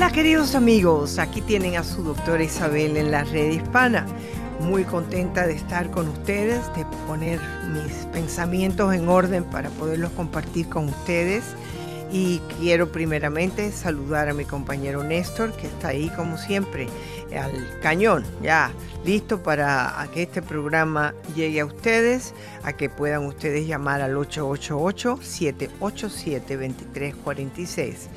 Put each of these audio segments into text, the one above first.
Hola queridos amigos, aquí tienen a su doctora Isabel en la red hispana. Muy contenta de estar con ustedes, de poner mis pensamientos en orden para poderlos compartir con ustedes. Y quiero primeramente saludar a mi compañero Néstor, que está ahí como siempre, al cañón, ya listo para que este programa llegue a ustedes, a que puedan ustedes llamar al 888-787-2346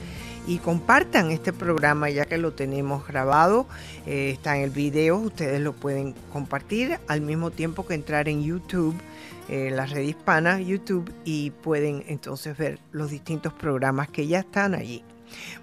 y compartan este programa ya que lo tenemos grabado, eh, está en el video, ustedes lo pueden compartir al mismo tiempo que entrar en YouTube, eh, la red hispana YouTube y pueden entonces ver los distintos programas que ya están allí.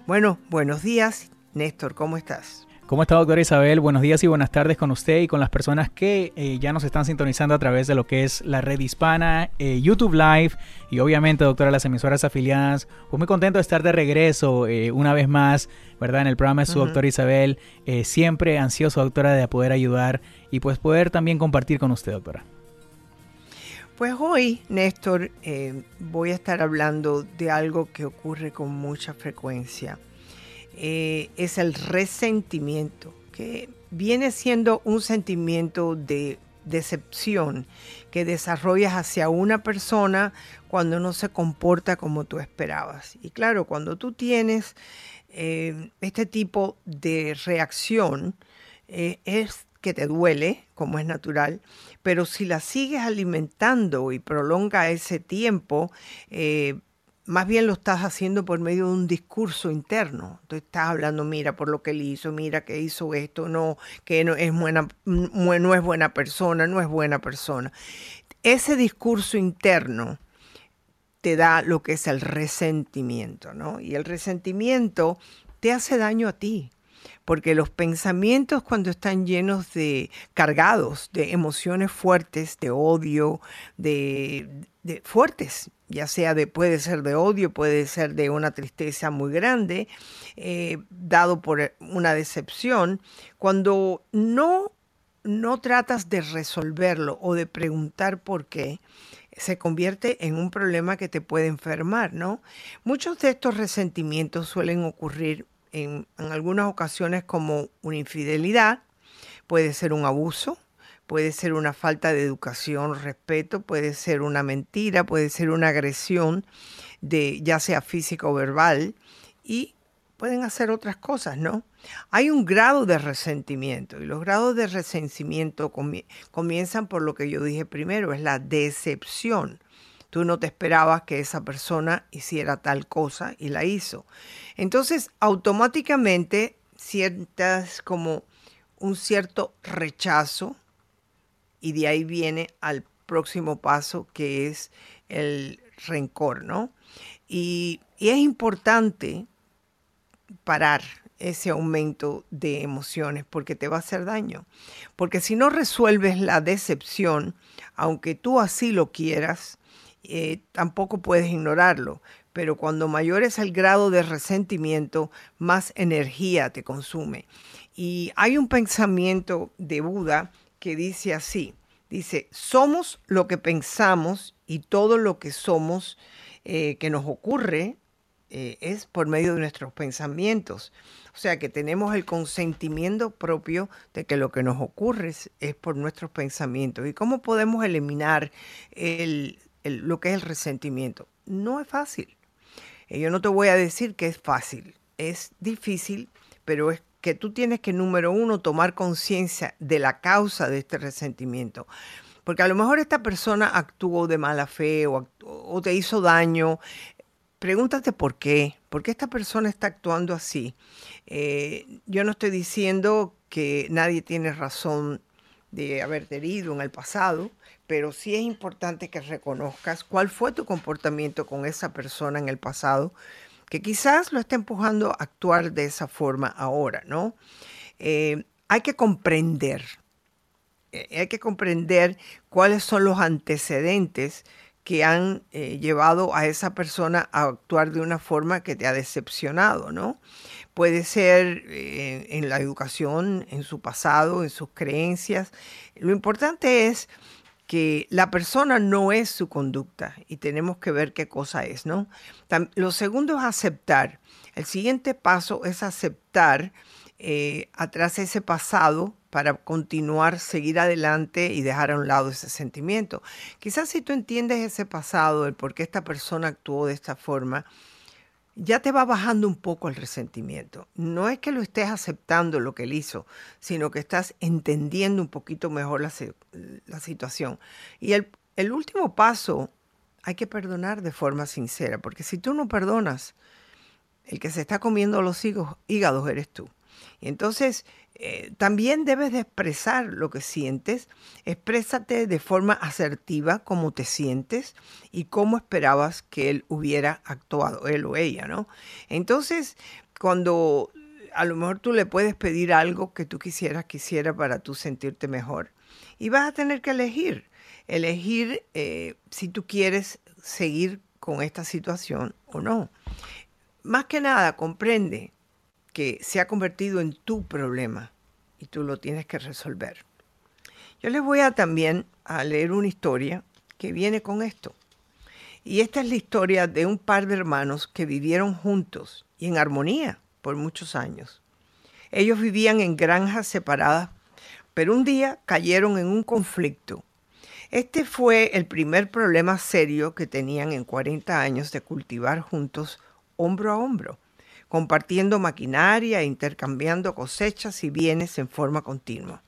Bueno, buenos días, Néstor, ¿cómo estás? ¿Cómo está, doctora Isabel? Buenos días y buenas tardes con usted y con las personas que eh, ya nos están sintonizando a través de lo que es la red hispana, eh, YouTube Live y obviamente, doctora, las emisoras afiliadas. Pues muy contento de estar de regreso eh, una vez más, ¿verdad? En el programa de su doctora Isabel. siempre ansioso, doctora, de poder ayudar y pues poder también compartir con usted, doctora. Pues hoy, Néstor, voy a estar hablando de algo que ocurre con mucha frecuencia eh, es el resentimiento, que viene siendo un sentimiento de decepción que desarrollas hacia una persona cuando no se comporta como tú esperabas. Y claro, cuando tú tienes eh, este tipo de reacción, eh, es que te duele, como es natural, pero si la sigues alimentando y prolonga ese tiempo, más bien lo estás haciendo por medio de un discurso interno. Tú estás hablando, mira, por lo que él hizo, mira que hizo esto, no, que no es buena, no es buena persona, no es buena persona. Ese discurso interno te da lo que es el resentimiento, ¿no? Y el resentimiento te hace daño a ti, porque los pensamientos cuando están llenos de cargados de emociones fuertes, de odio, de, de fuertes, ya sea de, puede ser de odio, puede ser de una tristeza muy grande, eh, dado por una decepción, cuando no, no tratas de resolverlo o de preguntar por qué, se convierte en un problema que te puede enfermar, ¿no? Muchos de estos resentimientos suelen ocurrir en algunas ocasiones como una infidelidad, puede ser un abuso, puede ser una falta de educación, respeto, puede ser una mentira, puede ser una agresión, de, ya sea física o verbal, y pueden hacer otras cosas, ¿no? Hay un grado de resentimiento y los grados de resentimiento comienzan por lo que yo dije primero, es la decepción. Tú no te esperabas que esa persona hiciera tal cosa y la hizo. Entonces, automáticamente sientas como un cierto rechazo, y de ahí viene al próximo paso que es el rencor, ¿no? Y, es importante parar ese aumento de emociones porque te va a hacer daño. Porque si no resuelves la decepción, aunque tú así lo quieras, eh, tampoco puedes ignorarlo. Pero cuando mayor es el grado de resentimiento, más energía te consume. Y hay un pensamiento de Buda que dice así, dice, somos lo que pensamos y todo lo que somos eh, que nos ocurre eh, es por medio de nuestros pensamientos. O sea que tenemos el consentimiento propio de que lo que nos ocurre es, por nuestros pensamientos. ¿Y cómo podemos eliminar lo que es el resentimiento? No es fácil. Eh, yo no te voy a decir que es fácil. Es difícil, pero es que tú tienes que, número uno, tomar conciencia de la causa de este resentimiento. Porque a lo mejor esta persona actuó de mala fe o, te hizo daño. Pregúntate por qué. ¿Por qué esta persona está actuando así? Eh, yo no estoy diciendo que nadie tiene razón de haberte herido en el pasado, pero sí es importante que reconozcas cuál fue tu comportamiento con esa persona en el pasado que quizás lo está empujando a actuar de esa forma ahora, ¿no? Eh, hay que comprender, eh, hay que comprender cuáles son los antecedentes que han eh, llevado a esa persona a actuar de una forma que te ha decepcionado, ¿no? Puede ser en la educación, en su pasado, en sus creencias. Lo importante es que la persona no es su conducta y tenemos que ver qué cosa es, ¿no? Lo segundo es aceptar. El siguiente paso es aceptar eh, atrás ese pasado para continuar, seguir adelante y dejar a un lado ese sentimiento. Quizás si tú entiendes ese pasado, el por qué esta persona actuó de esta forma, ya te va bajando un poco el resentimiento. No es que lo estés aceptando lo que él hizo, sino que estás entendiendo un poquito mejor la, la situación. Y el, el último paso, hay que perdonar de forma sincera, porque si tú no perdonas, el que se está comiendo los hígados eres tú. Entonces, eh, también debes de expresar lo que sientes. Exprésate de forma asertiva cómo te sientes y cómo esperabas que él hubiera actuado, él o ella, ¿no? Entonces, cuando a lo mejor tú le puedes pedir algo que tú quisieras quisiera para tú sentirte mejor y vas a tener que elegir, elegir eh, si tú quieres seguir con esta situación o no. Más que nada, comprende que se ha convertido en tu problema y tú lo tienes que resolver. Yo les voy a también a leer una historia que viene con esto. Y esta es la historia de un par de hermanos que vivieron juntos y en armonía por muchos años. Ellos vivían en granjas separadas, pero un día cayeron en un conflicto. Este fue el primer problema serio que tenían en 40 años de cultivar juntos hombro a hombro compartiendo maquinaria e intercambiando cosechas y bienes en forma continua.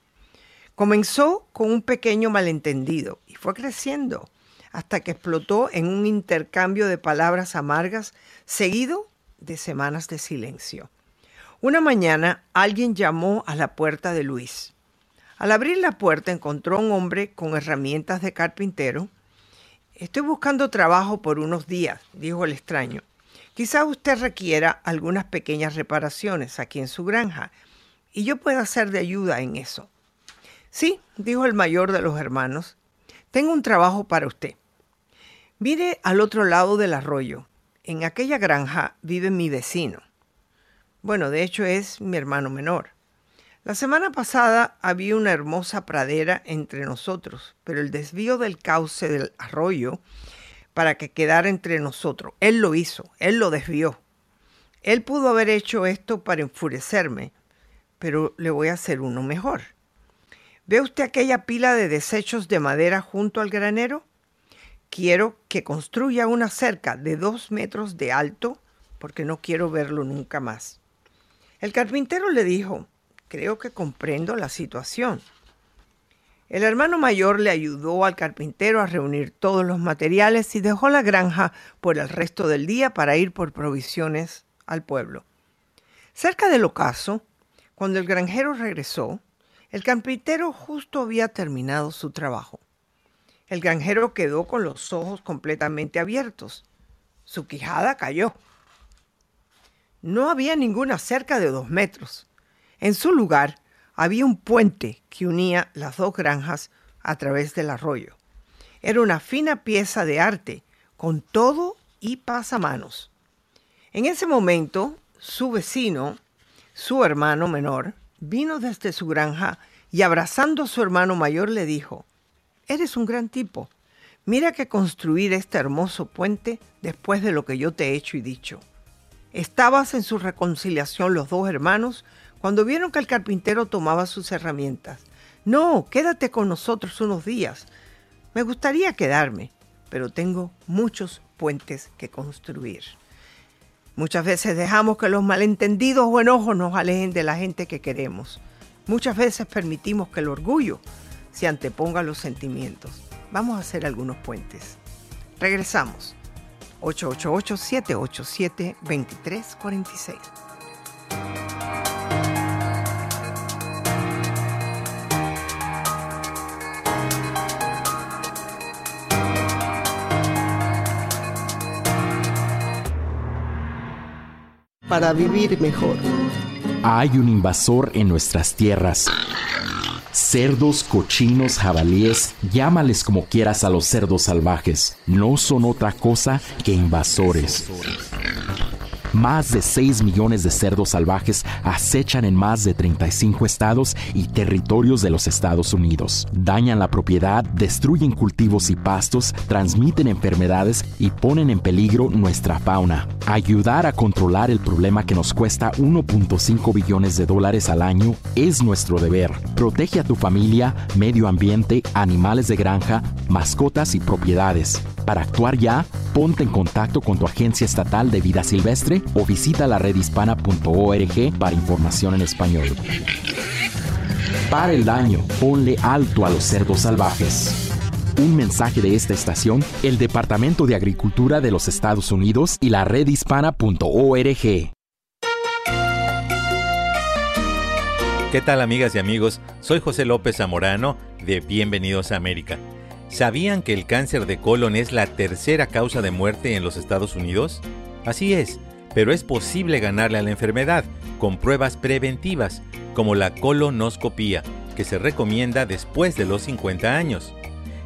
Comenzó con un pequeño malentendido y fue creciendo hasta que explotó en un intercambio de palabras amargas seguido de semanas de silencio. Una mañana alguien llamó a la puerta de Luis. Al abrir la puerta encontró un hombre con herramientas de carpintero. Estoy buscando trabajo por unos días, dijo el extraño. Quizá usted requiera algunas pequeñas reparaciones aquí en su granja y yo pueda ser de ayuda en eso. Sí, dijo el mayor de los hermanos, tengo un trabajo para usted. Mire al otro lado del arroyo. En aquella granja vive mi vecino. Bueno, de hecho es mi hermano menor. La semana pasada había una hermosa pradera entre nosotros, pero el desvío del cauce del arroyo para que quedara entre nosotros. Él lo hizo, él lo desvió. Él pudo haber hecho esto para enfurecerme, pero le voy a hacer uno mejor. ¿Ve usted aquella pila de desechos de madera junto al granero? Quiero que construya una cerca de dos metros de alto porque no quiero verlo nunca más. El carpintero le dijo, creo que comprendo la situación. El hermano mayor le ayudó al carpintero a reunir todos los materiales y dejó la granja por el resto del día para ir por provisiones al pueblo. Cerca del ocaso, cuando el granjero regresó, el carpintero justo había terminado su trabajo. El granjero quedó con los ojos completamente abiertos. Su quijada cayó. No había ninguna cerca de dos metros. En su lugar había un puente que unía las dos granjas a través del arroyo. Era una fina pieza de arte, con todo y pasamanos. En ese momento, su vecino, su hermano menor, vino desde su granja y abrazando a su hermano mayor le dijo, Eres un gran tipo. Mira que construir este hermoso puente después de lo que yo te he hecho y dicho. Estabas en su reconciliación los dos hermanos cuando vieron que el carpintero tomaba sus herramientas. No, quédate con nosotros unos días. Me gustaría quedarme, pero tengo muchos puentes que construir. Muchas veces dejamos que los malentendidos o enojos nos alejen de la gente que queremos. Muchas veces permitimos que el orgullo se anteponga a los sentimientos. Vamos a hacer algunos puentes. Regresamos. 888-787-2346. Para vivir mejor. Hay un invasor en nuestras tierras. Cerdos, cochinos, jabalíes, llámales como quieras a los cerdos salvajes, no son otra cosa que invasores. Más de 6 millones de cerdos salvajes acechan en más de 35 estados y territorios de los Estados Unidos. Dañan la propiedad, destruyen cultivos y pastos, transmiten enfermedades y ponen en peligro nuestra fauna. Ayudar a controlar el problema que nos cuesta 1.5 billones de dólares al año es nuestro deber. Protege a tu familia, medio ambiente, animales de granja, mascotas y propiedades. Para actuar ya, ponte en contacto con tu agencia estatal de vida silvestre o visita la redhispana.org para información en español. Para el daño, ponle alto a los cerdos salvajes. Un mensaje de esta estación, el Departamento de Agricultura de los Estados Unidos y la redhispana.org. ¿Qué tal amigas y amigos? Soy José López Zamorano de Bienvenidos a América. ¿Sabían que el cáncer de colon es la tercera causa de muerte en los Estados Unidos? Así es, pero es posible ganarle a la enfermedad con pruebas preventivas, como la colonoscopía, que se recomienda después de los 50 años.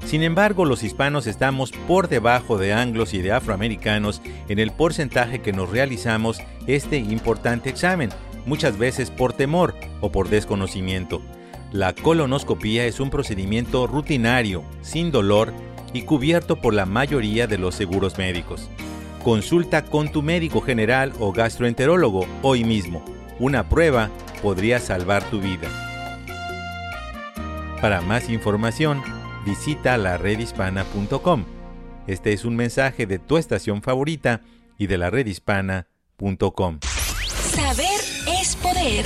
Sin embargo, los hispanos estamos por debajo de anglos y de afroamericanos en el porcentaje que nos realizamos este importante examen, muchas veces por temor o por desconocimiento. La colonoscopía es un procedimiento rutinario, sin dolor y cubierto por la mayoría de los seguros médicos. Consulta con tu médico general o gastroenterólogo hoy mismo. Una prueba podría salvar tu vida. Para más información, visita la redhispana.com. Este es un mensaje de tu estación favorita y de la redhispana.com. Saber es poder.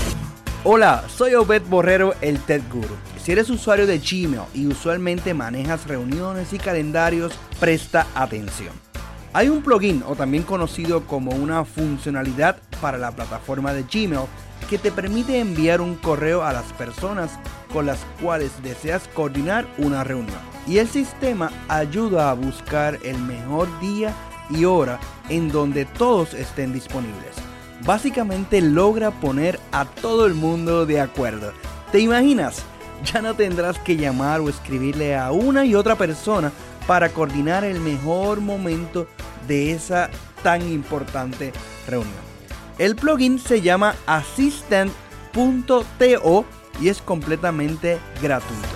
Hola, soy Obed Borrero, el TED Guru. Si eres usuario de Gmail y usualmente manejas reuniones y calendarios, presta atención. Hay un plugin o también conocido como una funcionalidad para la plataforma de Gmail que te permite enviar un correo a las personas con las cuales deseas coordinar una reunión. Y el sistema ayuda a buscar el mejor día y hora en donde todos estén disponibles básicamente logra poner a todo el mundo de acuerdo. ¿Te imaginas? Ya no tendrás que llamar o escribirle a una y otra persona para coordinar el mejor momento de esa tan importante reunión. El plugin se llama assistant.to y es completamente gratuito.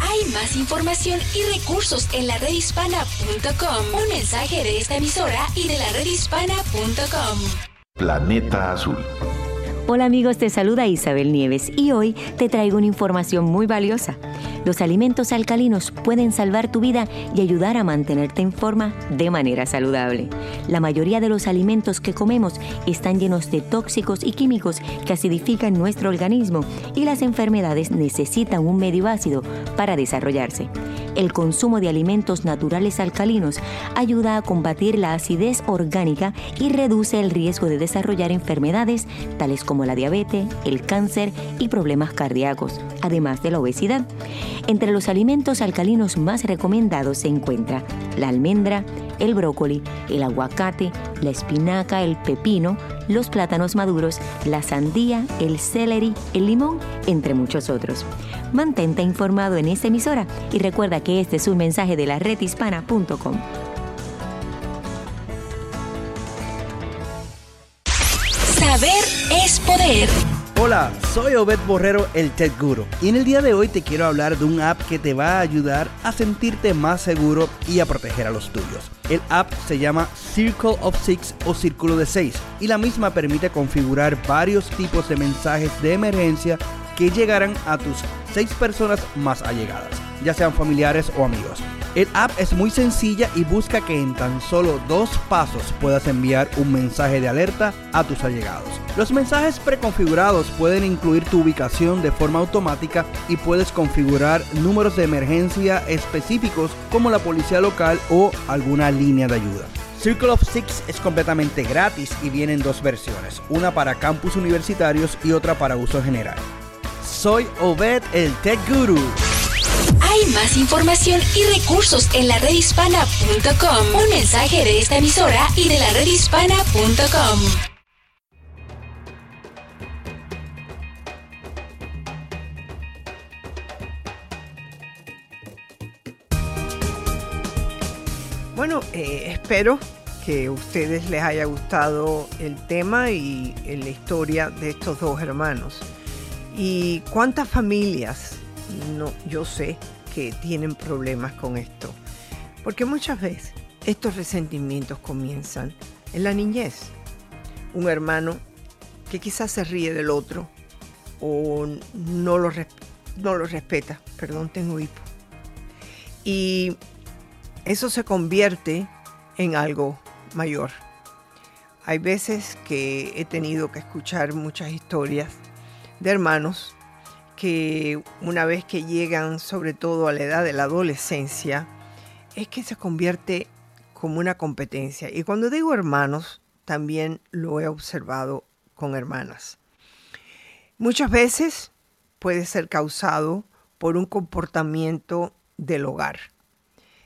Hay más información y recursos en la redhispana.com. Un mensaje de esta emisora y de la redhispana.com. Planeta Azul. Hola amigos, te saluda Isabel Nieves y hoy te traigo una información muy valiosa. Los alimentos alcalinos pueden salvar tu vida y ayudar a mantenerte en forma de manera saludable. La mayoría de los alimentos que comemos están llenos de tóxicos y químicos que acidifican nuestro organismo y las enfermedades necesitan un medio ácido para desarrollarse. El consumo de alimentos naturales alcalinos ayuda a combatir la acidez orgánica y reduce el riesgo de desarrollar enfermedades tales como la diabetes, el cáncer y problemas cardíacos, además de la obesidad. Entre los alimentos alcalinos más recomendados se encuentra la almendra, el brócoli, el aguacate, la espinaca, el pepino, los plátanos maduros, la sandía, el celery, el limón, entre muchos otros. Mantente informado en esta emisora y recuerda que este es un mensaje de la redhispana.com. Hola, soy Obed Borrero, el Tech Guru, y en el día de hoy te quiero hablar de un app que te va a ayudar a sentirte más seguro y a proteger a los tuyos. El app se llama Circle of Six o Círculo de Seis, y la misma permite configurar varios tipos de mensajes de emergencia que llegarán a tus seis personas más allegadas, ya sean familiares o amigos. El app es muy sencilla y busca que en tan solo dos pasos puedas enviar un mensaje de alerta a tus allegados. Los mensajes preconfigurados pueden incluir tu ubicación de forma automática y puedes configurar números de emergencia específicos como la policía local o alguna línea de ayuda. Circle of Six es completamente gratis y viene en dos versiones, una para campus universitarios y otra para uso general. Soy Obed el Tech Guru. Hay más información y recursos en la redhispana.com. Un mensaje de esta emisora y de la redhispana.com. Bueno, eh, espero que a ustedes les haya gustado el tema y eh, la historia de estos dos hermanos. ¿Y cuántas familias no, yo sé que tienen problemas con esto. Porque muchas veces estos resentimientos comienzan en la niñez. Un hermano que quizás se ríe del otro o no lo, no lo respeta. Perdón, tengo hipo. Y eso se convierte en algo mayor. Hay veces que he tenido que escuchar muchas historias de hermanos que una vez que llegan sobre todo a la edad de la adolescencia, es que se convierte como una competencia. Y cuando digo hermanos, también lo he observado con hermanas. Muchas veces puede ser causado por un comportamiento del hogar.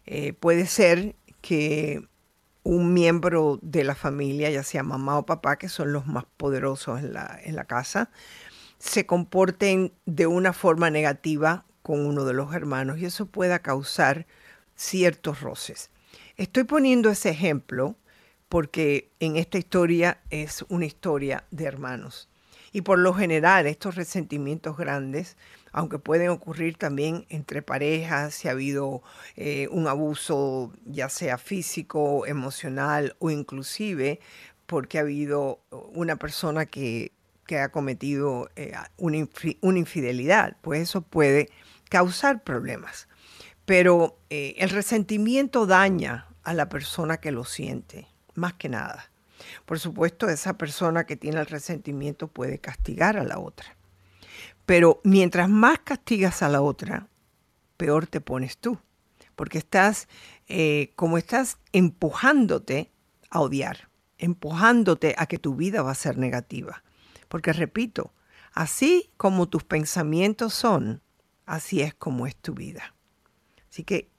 Eh, puede ser que un miembro de la familia, ya sea mamá o papá, que son los más poderosos en la, en la casa, se comporten de una forma negativa con uno de los hermanos y eso pueda causar ciertos roces. Estoy poniendo ese ejemplo porque en esta historia es una historia de hermanos. Y por lo general estos resentimientos grandes aunque pueden ocurrir también entre parejas, si ha habido eh, un abuso ya sea físico, emocional o inclusive porque ha habido una persona que, ha cometido eh, una, infidelidad, pues eso puede causar problemas. Pero eh, el resentimiento daña a la persona que lo siente, más que nada. Por supuesto, esa persona que tiene el resentimiento puede castigar a la otra. Pero mientras más castigas a la otra, peor te pones tú, porque estás, eh, como estás empujándote a odiar, empujándote a que tu vida va a ser negativa. Porque repito, así como tus pensamientos son, así es como es tu vida. Así que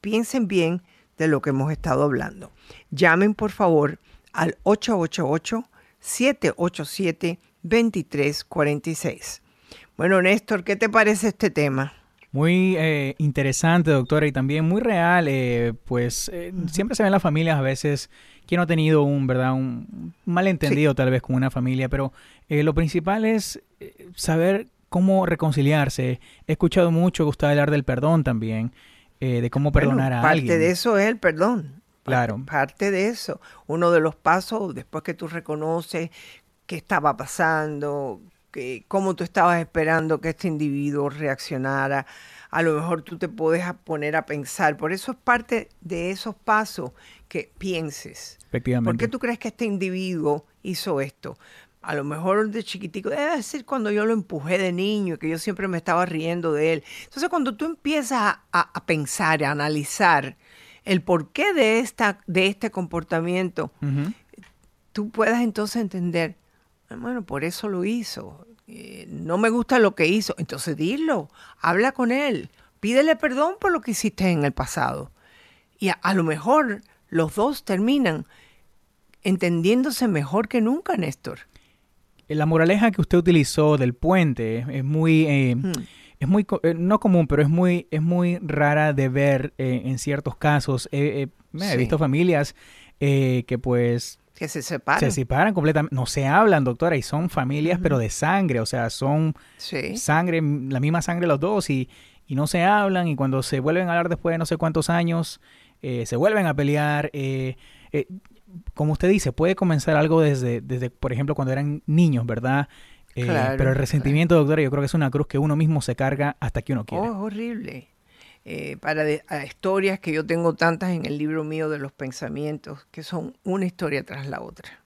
piensen bien de lo que hemos estado hablando. Llamen por favor al 888-787-2346. Bueno, Néstor, ¿qué te parece este tema? Muy eh, interesante, doctora, y también muy real. Eh, pues eh, siempre se ven las familias a veces. ¿Quién no ha tenido un, verdad, un malentendido tal vez con una familia? Pero lo principal es saber cómo reconciliarse. He escuchado mucho usted hablar del perdón también, de cómo perdonar a alguien. Parte de eso es el perdón. Claro. Parte de eso. Uno de los pasos, después que tú reconoces qué estaba pasando, que, cómo tú estabas esperando que este individuo reaccionara. A lo mejor tú te puedes poner a pensar. Por eso es parte de esos pasos que pienses. Efectivamente. ¿Por qué tú crees que este individuo hizo esto? A lo mejor de chiquitico, debe decir cuando yo lo empujé de niño, que yo siempre me estaba riendo de él. Entonces, cuando tú empiezas a, pensar, a analizar el porqué de, esta, de este comportamiento, tú puedas entonces entender, bueno, por eso lo hizo. Eh, no me gusta lo que hizo. Entonces dilo, habla con él, pídele perdón por lo que hiciste en el pasado. Y a, lo mejor los dos terminan entendiéndose mejor que nunca, Néstor. La moraleja que usted utilizó del puente es muy... Eh, hmm. Es muy, eh, no común, pero es muy, es muy rara de ver en ciertos casos. he visto familias que pues que se separan. Se separan completamente. No se hablan, doctora, y son familias, pero de sangre. O sea, son sangre, la misma sangre los dos, y, y, no se hablan. Y cuando se vuelven a hablar después de no sé cuántos años, eh, se vuelven a pelear. Eh, eh, como usted dice, puede comenzar algo desde, desde, por ejemplo, cuando eran niños, ¿verdad? pero el resentimiento, doctora, yo creo que es una cruz que uno mismo se carga hasta que uno quiere. Oh, es horrible. Eh, para historias que yo tengo tantas en el libro mío de los pensamientos, que son una historia tras la otra.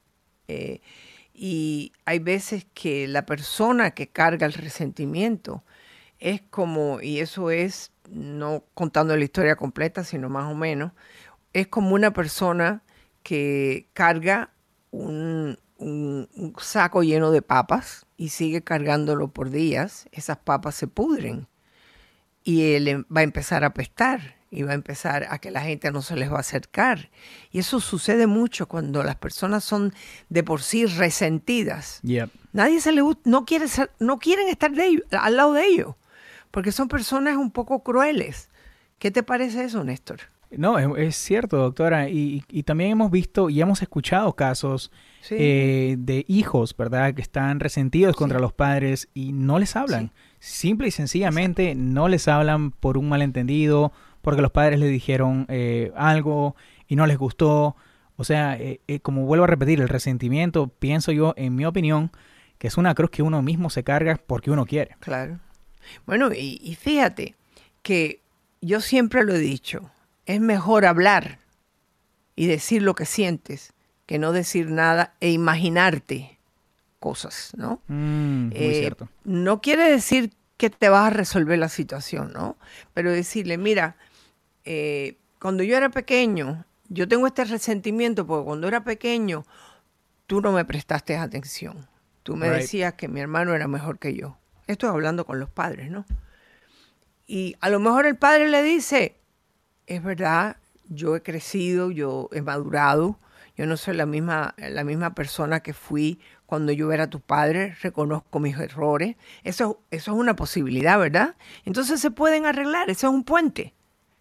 Eh, y hay veces que la persona que carga el resentimiento es como, y eso es no contando la historia completa, sino más o menos, es como una persona que carga un saco lleno de papas y sigue cargándolo por días, esas papas se pudren y él em, va a empezar a apestar y va a empezar a que la gente no se les va a acercar. Y eso sucede mucho cuando las personas son de por sí resentidas. Nadie se le no quiere ser, no quieren estar de al lado de ellos, porque son personas un poco crueles. ¿Qué te parece eso, Néstor? No, es, es cierto, doctora. Y, y también hemos visto y hemos escuchado casos Sí. eh, de hijos, ¿verdad? Que están resentidos contra los padres y no les hablan. Simple y sencillamente no les hablan por un malentendido, porque los padres les dijeron eh, algo y no les gustó. O sea, eh, eh, como vuelvo a repetir, el resentimiento, pienso yo, en mi opinión, que es una cruz que uno mismo se carga porque uno quiere. Claro. Bueno, y, y fíjate que yo siempre lo he dicho, es mejor hablar y decir lo que sientes que no decir nada e imaginarte cosas, ¿no? Mm, muy Eh, cierto. No quiere decir que te vas a resolver la situación, ¿no? Pero decirle, mira, eh, cuando yo era pequeño, yo tengo este resentimiento porque cuando era pequeño, tú no me prestaste atención. Tú me Right. decías que mi hermano era mejor que yo. Estoy hablando con los padres, ¿no? Y a lo mejor el padre le dice, es verdad, yo he crecido, yo he madurado, yo no soy la misma, la misma persona que fui cuando yo era tu padre, reconozco mis errores. Eso, eso es una posibilidad, ¿verdad? Entonces se pueden arreglar, eso es un puente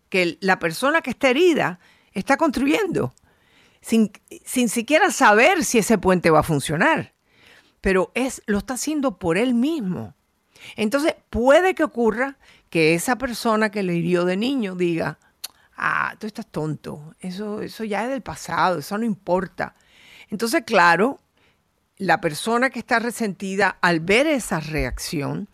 que la persona que está herida está construyendo, sin, sin siquiera saber si ese puente va a funcionar, pero es, lo está haciendo por él mismo. Entonces puede que ocurra que esa persona que le hirió de niño diga, ah, tú estás tonto, eso, eso ya es del pasado, eso no importa. Entonces, claro, la persona que está resentida al ver esa reacción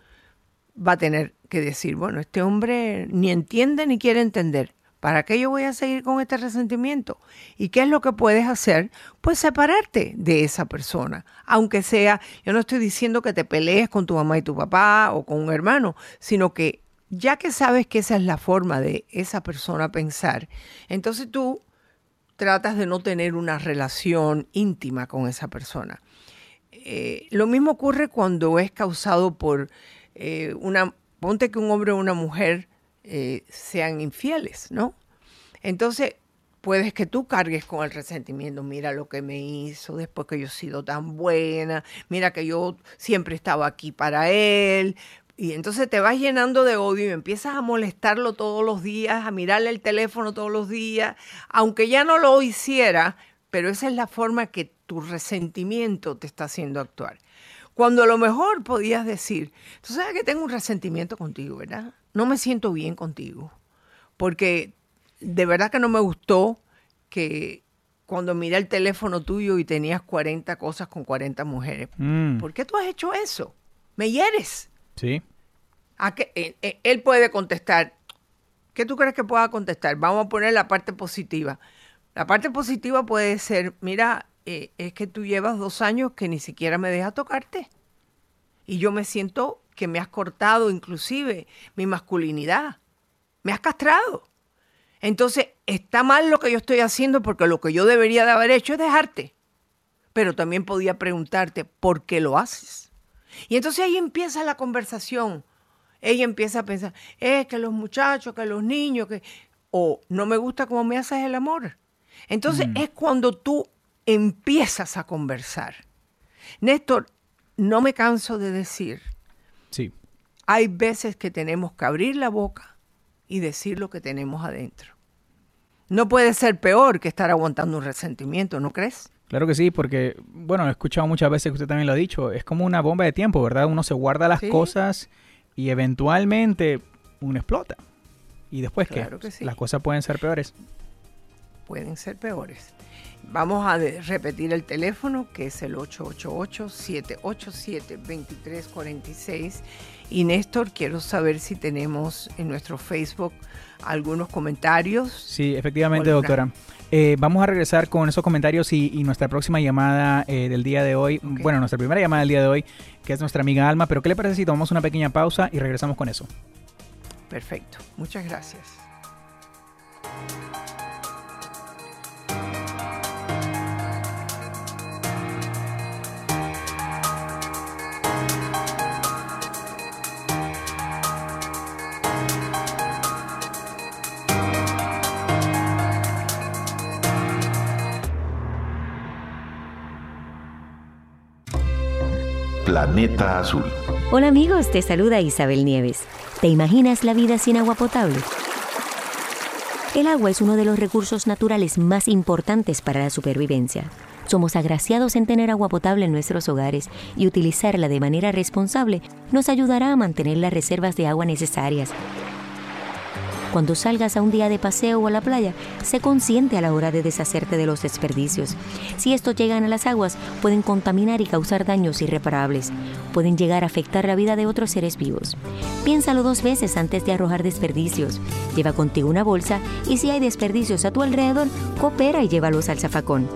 va a tener que decir, bueno, este hombre ni entiende ni quiere entender. ¿Para qué yo voy a seguir con este resentimiento? ¿Y qué es lo que puedes hacer? Pues separarte de esa persona. Aunque sea, yo no estoy diciendo que te pelees con tu mamá y tu papá o con un hermano, sino que ya que sabes que esa es la forma de esa persona pensar, entonces tú tratas de no tener una relación íntima con esa persona. Eh, lo mismo ocurre cuando es causado por eh, una, ponte que un hombre o una mujer eh, sean infieles, ¿no? Entonces, puedes que tú cargues con el resentimiento, mira lo que me hizo después que yo he sido tan buena, mira que yo siempre estaba aquí para él. Y entonces te vas llenando de odio y empiezas a molestarlo todos los días, a mirarle el teléfono todos los días, aunque ya no lo hiciera, pero esa es la forma que tu resentimiento te está haciendo actuar. Cuando a lo mejor podías decir, tú sabes que tengo un resentimiento contigo, ¿verdad? No me siento bien contigo, porque de verdad que no me gustó que cuando miré el teléfono tuyo y tenías 40 cosas con 40 mujeres. Mm, ¿Por qué tú has hecho eso? Me hieres. sí. ¿A? Eh, eh, Él puede contestar. ¿Qué tú crees que pueda contestar? Vamos a poner la parte positiva. La parte positiva puede ser, mira, eh, es que tú llevas dos años que ni siquiera me dejas tocarte. Y yo me siento que me has cortado inclusive mi masculinidad. Me has castrado. Entonces, está mal lo que yo estoy haciendo porque lo que yo debería de haber hecho es dejarte. Pero también podía preguntarte, ¿por qué lo haces? Y entonces ahí empieza la conversación. Ella empieza a pensar, es que los muchachos, que los niños, que... O no me gusta cómo me haces el amor. Entonces es cuando tú empiezas a conversar. Néstor, no me canso de decir, Sí. hay veces que tenemos que abrir la boca y decir lo que tenemos adentro. No puede ser peor que estar aguantando un resentimiento, ¿no crees? Claro que sí, porque, bueno, he escuchado muchas veces que usted también lo ha dicho, es como una bomba de tiempo, ¿verdad? Uno se guarda las Sí. cosas y eventualmente uno explota. ¿Y después Claro qué? que sí. Las cosas pueden ser peores. Pueden ser peores. Vamos a repetir el teléfono que es el 888-787-2346. Y Néstor, quiero saber si tenemos en nuestro Facebook algunos comentarios. Sí, efectivamente, doctora. Eh, vamos a regresar con esos comentarios y, y nuestra próxima llamada eh, del día de hoy, bueno, nuestra primera llamada del día de hoy, que es nuestra amiga Alma, pero ¿qué le parece si tomamos una pequeña pausa y regresamos con eso? Perfecto, muchas gracias. Planeta Azul. Hola amigos, te saluda Isabel Nieves. ¿Te imaginas la vida sin agua potable? El agua es uno de los recursos naturales más importantes para la supervivencia. Somos agraciados en tener agua potable en nuestros hogares y utilizarla de manera responsable nos ayudará a mantener las reservas de agua necesarias. Cuando salgas a un día de paseo o a la playa, sé consciente a la hora de deshacerte de los desperdicios. Si estos llegan a las aguas, pueden contaminar y causar daños irreparables. Pueden llegar a afectar la vida de otros seres vivos. Piénsalo dos veces antes de arrojar desperdicios. Lleva contigo una bolsa y si hay desperdicios a tu alrededor, coopera y llévalos al zafacón.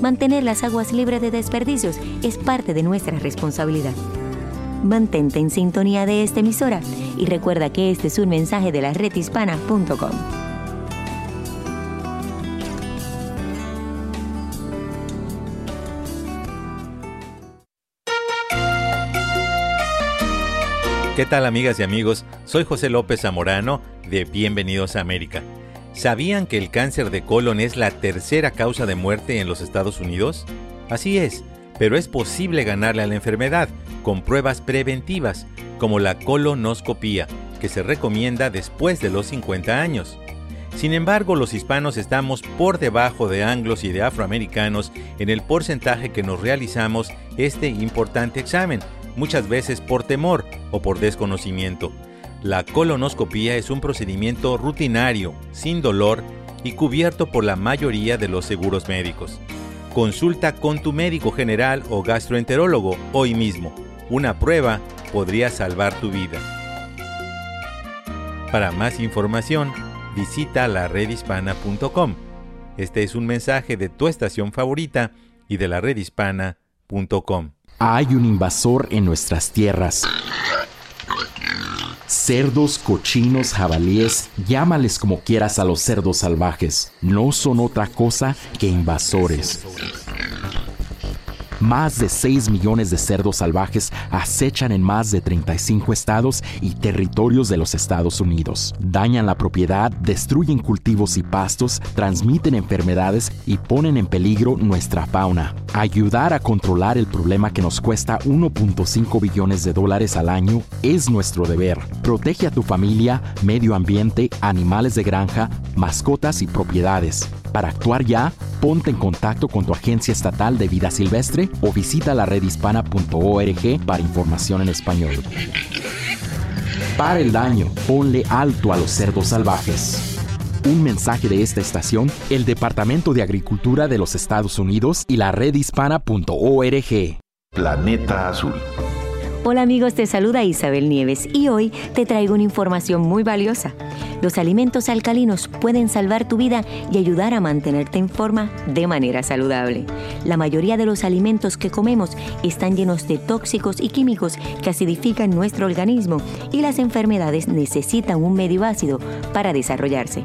Mantener las aguas libres de desperdicios es parte de nuestra responsabilidad. Mantente en sintonía de esta emisora y recuerda que este es un mensaje de la redhispana.com. ¿Qué tal amigas y amigos? Soy José López Zamorano de Bienvenidos a América. ¿Sabían que el cáncer de colon es la tercera causa de muerte en los Estados Unidos? Así es, pero es posible ganarle a la enfermedad con pruebas preventivas, como la colonoscopía, que se recomienda después de los 50 años. Sin embargo, los hispanos estamos por debajo de anglos y de afroamericanos en el porcentaje que nos realizamos este importante examen, muchas veces por temor o por desconocimiento. La colonoscopía es un procedimiento rutinario, sin dolor y cubierto por la mayoría de los seguros médicos. Consulta con tu médico general o gastroenterólogo hoy mismo. Una prueba podría salvar tu vida. Para más información, visita la redhispana.com. Este es un mensaje de tu estación favorita y de la redhispana.com. Hay un invasor en nuestras tierras. Cerdos, cochinos, jabalíes, llámales como quieras a los cerdos salvajes. No son otra cosa que invasores. Más de 6 millones de cerdos salvajes acechan en más de 35 estados y territorios de los Estados Unidos. Dañan la propiedad, destruyen cultivos y pastos, transmiten enfermedades y ponen en peligro nuestra fauna. Ayudar a controlar el problema que nos cuesta 1.5 billones de dólares al año es nuestro deber. Protege a tu familia, medio ambiente, animales de granja, mascotas y propiedades. Para actuar ya, ponte en contacto con tu agencia estatal de vida silvestre o visita la redhispana.org para información en español. Para el daño, ponle alto a los cerdos salvajes. Un mensaje de esta estación, el Departamento de Agricultura de los Estados Unidos y la redhispana.org. Planeta Azul. Hola amigos, te saluda Isabel Nieves y hoy te traigo una información muy valiosa. Los alimentos alcalinos pueden salvar tu vida y ayudar a mantenerte en forma de manera saludable. La mayoría de los alimentos que comemos están llenos de tóxicos y químicos que acidifican nuestro organismo y las enfermedades necesitan un medio ácido para desarrollarse.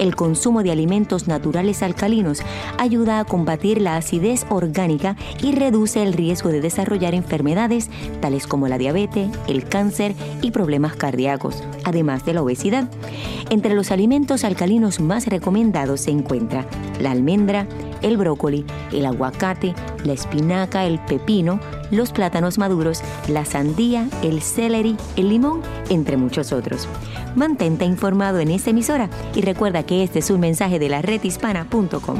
El consumo de alimentos naturales alcalinos ayuda a combatir la acidez orgánica y reduce el riesgo de desarrollar enfermedades tales como la diabetes, el cáncer y problemas cardíacos, además de la obesidad. Entre los alimentos alcalinos más recomendados se encuentra la almendra, el brócoli, el aguacate, la espinaca, el pepino, los plátanos maduros, la sandía, el celery, el limón, entre muchos otros. Mantente informado en esta emisora y recuerda que este es un mensaje de la redhispana.com.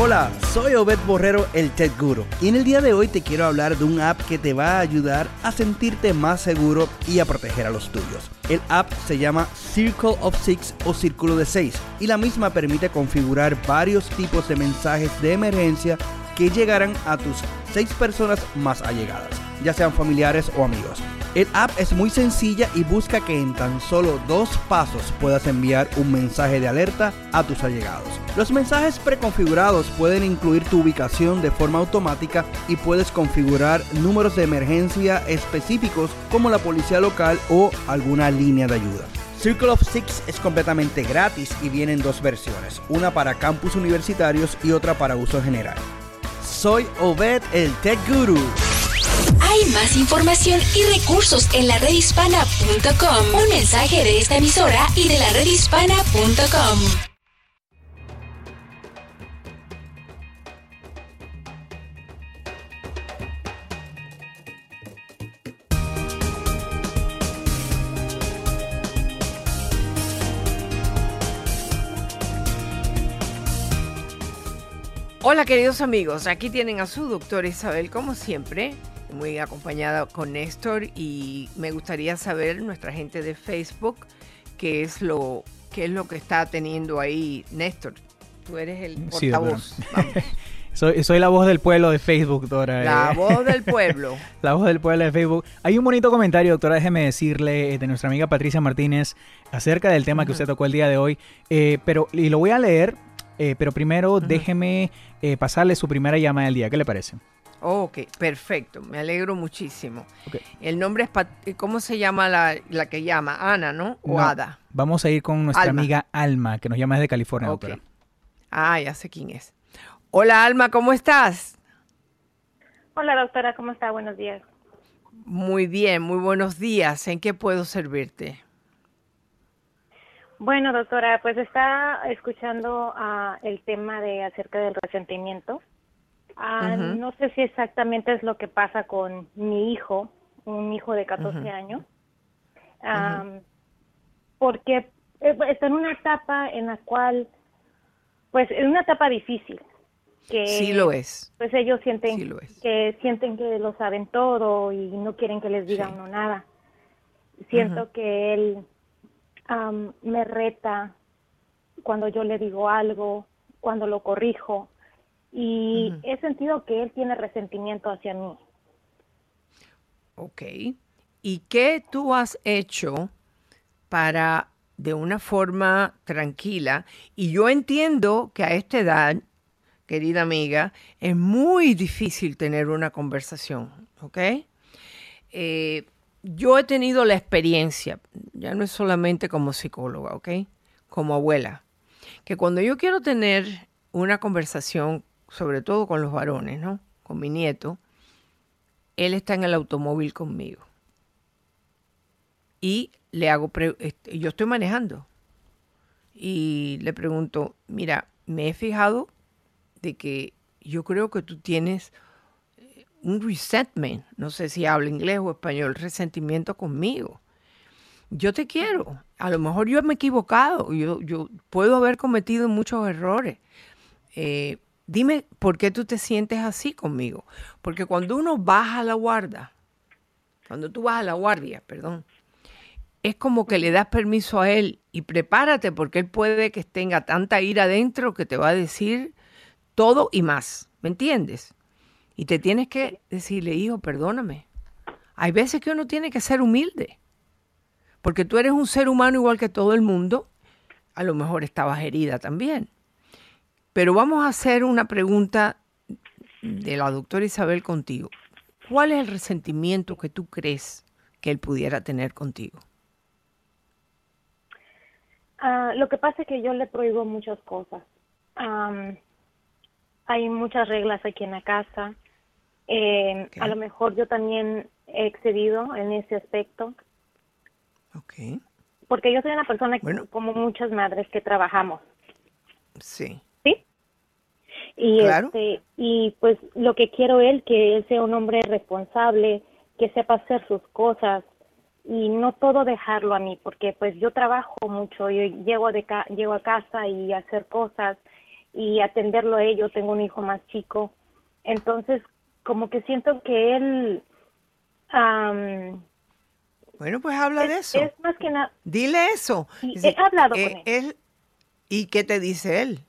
Hola, soy Obed Borrero, el Tech Guru, y en el día de hoy te quiero hablar de un app que te va a ayudar a sentirte más seguro y a proteger a los tuyos. El app se llama Circle of Six o Círculo de Seis, y la misma permite configurar varios tipos de mensajes de emergencia que llegarán a tus seis personas más allegadas, ya sean familiares o amigos. El app es muy sencilla y busca que en tan solo dos pasos puedas enviar un mensaje de alerta a tus allegados. Los mensajes preconfigurados pueden incluir tu ubicación de forma automática y puedes configurar números de emergencia específicos como la policía local o alguna línea de ayuda. Circle of Six es completamente gratis y viene en dos versiones, una para campus universitarios y otra para uso general. Soy Obed el Tech Guru. Hay más información y recursos en la redhispana.com. Un mensaje de esta emisora y de la redhispana.com. Hola queridos amigos, aquí tienen a su doctora Isabel como siempre muy acompañada con Néstor y me gustaría saber nuestra gente de Facebook qué es lo, qué es lo que está teniendo ahí Néstor. Tú eres el portavoz. Soy, soy, la voz del pueblo de Facebook, doctora. La eh. voz del pueblo. la voz del pueblo de Facebook. Hay un bonito comentario, doctora, déjeme decirle, eh, de nuestra amiga Patricia Martínez acerca del tema que usted tocó el día de hoy. Eh, pero, y lo voy a leer, pero primero déjeme pasarle su primera llamada del día. ¿Qué le parece? Ok, perfecto. Me alegro muchísimo. El nombre es, ¿cómo se llama la, que llama? Ana, ¿no? ¿O Ada? Vamos a ir con nuestra amiga Alma, que nos llama desde California, doctora. Ah, ya sé quién es. Hola Alma, ¿cómo estás? Hola doctora, ¿cómo está? Buenos días. Muy bien, muy buenos días. ¿En qué puedo servirte? Bueno, doctora, pues está escuchando uh, el tema de acerca del resentimiento. Uh, No sé si exactamente es lo que pasa con mi hijo, un hijo de 14 años, um, porque eh, está en una etapa en la cual, pues, es una etapa difícil que sí lo es. Pues ellos sienten que sienten que lo saben todo y no quieren que les diga uno nada. Siento que él me reta cuando yo le digo algo, cuando lo corrijo y he sentido que él tiene resentimiento hacia mí. Ok. ¿Y qué tú has hecho para de una forma tranquila? Y yo entiendo que a esta edad querida amiga, es muy difícil tener una conversación, ¿ok? Eh, yo he tenido la experiencia, ya no es solamente como psicóloga, ¿ok? Como abuela, que cuando yo quiero tener una conversación, sobre todo con los varones, ¿no? Con mi nieto, él está en el automóvil conmigo. Y le hago, este, yo estoy manejando. Y le pregunto, mira, me he fijado de que yo creo que tú tienes eh, un resentment, no sé si habla inglés o español, resentimiento conmigo. Yo te quiero. A lo mejor yo me he equivocado, yo, yo puedo haber cometido muchos errores. Eh, dime por qué tú te sientes así conmigo. Porque cuando uno baja la guardia, cuando tú vas a la guardia, perdón, es como que le das permiso a él y prepárate porque él puede que tenga tanta ira adentro que te va a decir todo y más, ¿me entiendes? Y te tienes que decirle, hijo, perdóname. Hay veces que uno tiene que ser humilde, porque tú eres un ser humano igual que todo el mundo, a lo mejor estabas herida también. Pero vamos a hacer una pregunta de la doctora Isabel contigo. ¿Cuál es el resentimiento que tú crees que él pudiera tener contigo? Ah, lo que pasa es que yo le prohíbo muchas cosas hay muchas reglas aquí en la casa. Eh, a lo mejor yo también he excedido en ese aspecto. Ok. Porque yo soy una persona como muchas madres que trabajamos. Sí. ¿Sí? Y, este, y pues lo que quiero él, que él sea un hombre responsable, que sepa hacer sus cosas y no todo dejarlo a mí, porque pues yo trabajo mucho, yo llego, de llego a casa y hacer cosas y atenderlo a ello. Tengo un hijo más chico. Entonces, como que siento que él... bueno, pues habla de eso. Es más que nada... Dile eso. he hablado con él. ¿Y qué te dice él?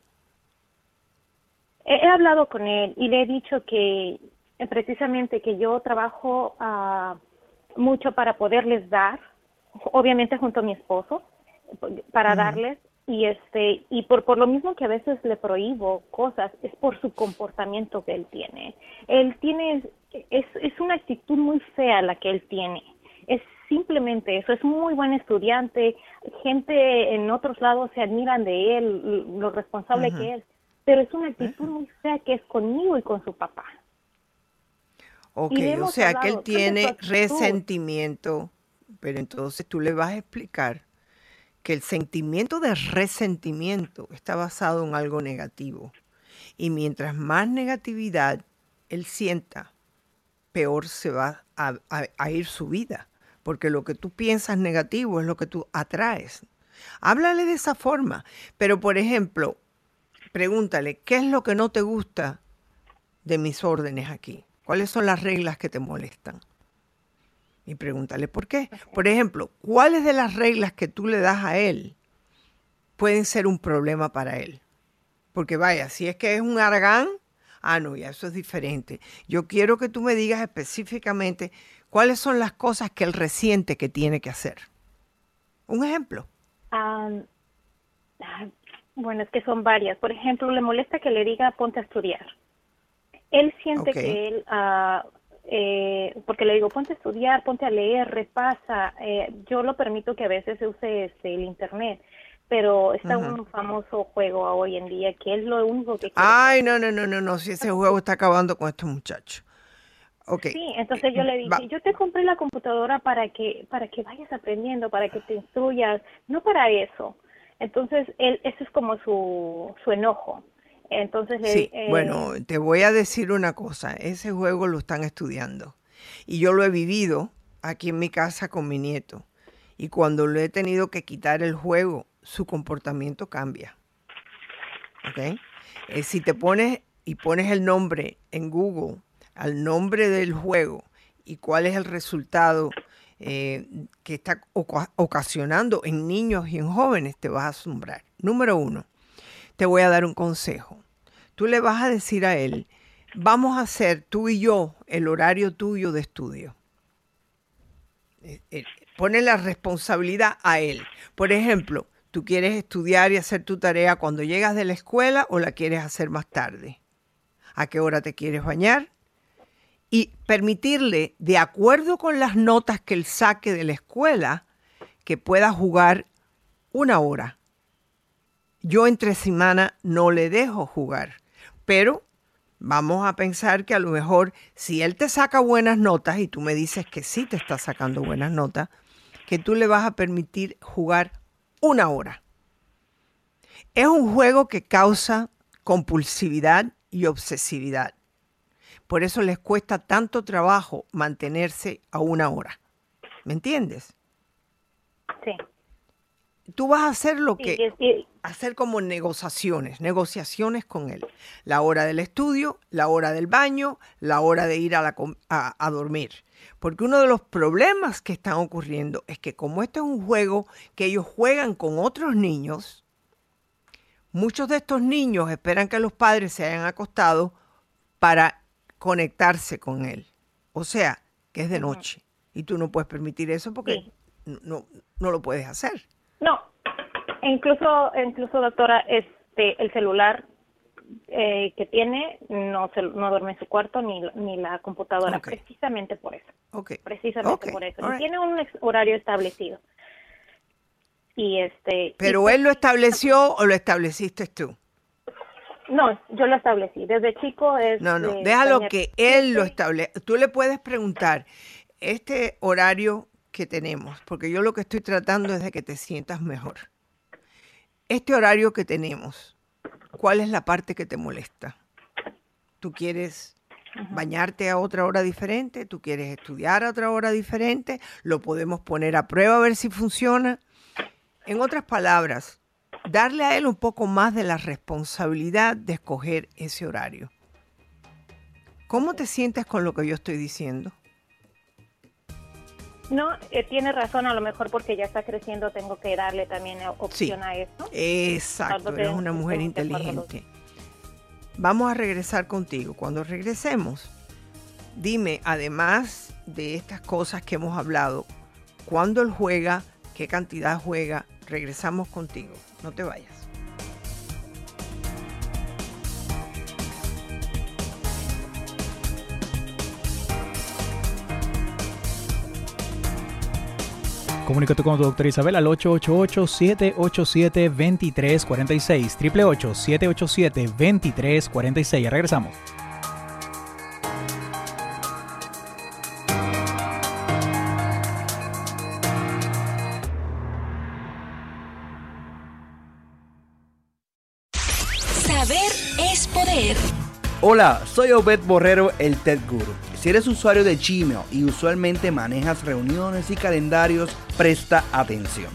He, hablado con él y le he dicho que eh, precisamente que yo trabajo uh, mucho para poderles dar, obviamente junto a mi esposo, para darles y este y por por lo mismo que a veces le prohíbo cosas es por su comportamiento que él tiene. Él tiene es es una actitud muy fea la que él tiene. Es simplemente eso es muy buen estudiante gente en otros lados se admiran de él lo responsable que es pero es una actitud muy fea que es conmigo y con su papá Ok, o sea que él tiene resentimiento pero entonces tú le vas a explicar que el sentimiento de resentimiento está basado en algo negativo. Y mientras más negatividad él sienta, peor se va a, ir su vida. Porque lo que tú piensas negativo es lo que tú atraes. Háblale de esa forma. Pero, por ejemplo, pregúntale, ¿qué es lo que no te gusta de mis órdenes aquí? ¿Cuáles son las reglas que te molestan? Y pregúntale por qué. Por ejemplo, ¿cuáles de las reglas que tú le das a él pueden ser un problema para él? Porque vaya, si es que es un argán, ah, no, ya eso es diferente. Yo quiero que tú me digas específicamente cuáles son las cosas que él resiente que tiene que hacer. Un ejemplo. Bueno, es que son varias. Por ejemplo, le molesta que le diga ponte a estudiar. Él siente que él, uh, eh, porque le digo ponte a estudiar, ponte a leer, repasa. Eh, yo lo permito que a veces se use este, el internet pero está un famoso juego hoy en día que es lo único que... Ay, no, no, no, no, no, si ese juego está acabando con estos muchachos. Okay. Sí, entonces yo le dije, yo te compré la computadora para que para que vayas aprendiendo, para que te instruyas, no para eso. Entonces, él, eso es como su, su enojo. Entonces, sí, eh, bueno, te voy a decir una cosa, ese juego lo están estudiando y yo lo he vivido aquí en mi casa con mi nieto y cuando le he tenido que quitar el juego su comportamiento cambia. ¿Ok? Eh, si te pones y pones el nombre en Google, al nombre del juego y cuál es el resultado eh, que está ocasionando en niños y en jóvenes, te vas a asombrar. Número uno, te voy a dar un consejo. Tú le vas a decir a él, vamos a hacer tú y yo el horario tuyo de estudio. Eh, pone la responsabilidad a él. Por ejemplo, ¿Tú quieres estudiar y hacer tu tarea cuando llegas de la escuela o la quieres hacer más tarde? ¿A qué hora te quieres bañar? Y permitirle, de acuerdo con las notas que él saque de la escuela, que pueda jugar una hora. Yo entre semana no le dejo jugar, pero vamos a pensar que a lo mejor si él te saca buenas notas y tú me dices que sí te está sacando buenas notas, que tú le vas a permitir jugar una hora. Es un juego que causa compulsividad y obsesividad. Por eso les cuesta tanto trabajo mantenerse a una hora. ¿Me entiendes? Sí. Tú vas a hacer lo que hacer como negociaciones, negociaciones con él. La hora del estudio, la hora del baño, la hora de ir a, la, a dormir. Porque uno de los problemas que están ocurriendo es que como este es un juego que ellos juegan con otros niños, muchos de estos niños esperan que los padres se hayan acostado para conectarse con él. O sea, que es de noche. Y tú no puedes permitir eso porque no, no lo puedes hacer. No, incluso, incluso doctora, este, el celular eh, que tiene no se, no duerme en su cuarto ni, ni la computadora, precisamente por eso. Precisamente por eso. tiene un horario establecido. Y este. ¿Pero pues él lo estableció o lo estableciste tú? No, yo lo establecí. Desde chico es. No, no, déjalo que él lo establece. Tú le puedes preguntar, este horario que tenemos, porque yo lo que estoy tratando es de que te sientas mejor. Este horario que tenemos, ¿Cuál es la parte que te molesta? ¿Tú quieres bañarte a otra hora diferente? ¿Tú quieres estudiar a otra hora diferente? ¿Lo podemos poner a prueba a ver si funciona? En otras palabras, darle a él un poco más de la responsabilidad de escoger ese horario. ¿Cómo te sientes con lo que yo estoy diciendo? No, eh, tiene razón, a lo mejor porque ya está creciendo tengo que darle también opción a esto. Exacto, eres una mujer inteligente. Vamos a regresar contigo. Cuando regresemos, dime, además de estas cosas que hemos hablado, ¿cuándo él juega? ¿Qué cantidad juega? Regresamos contigo. No te vayas. Comunícate con tu doctora Isabel al 888-787-2346. 888-787-2346. Ya regresamos. Hola, soy Obed Borrero, el TED Guru. Si eres usuario de Gmail y usualmente manejas reuniones y calendarios, presta atención.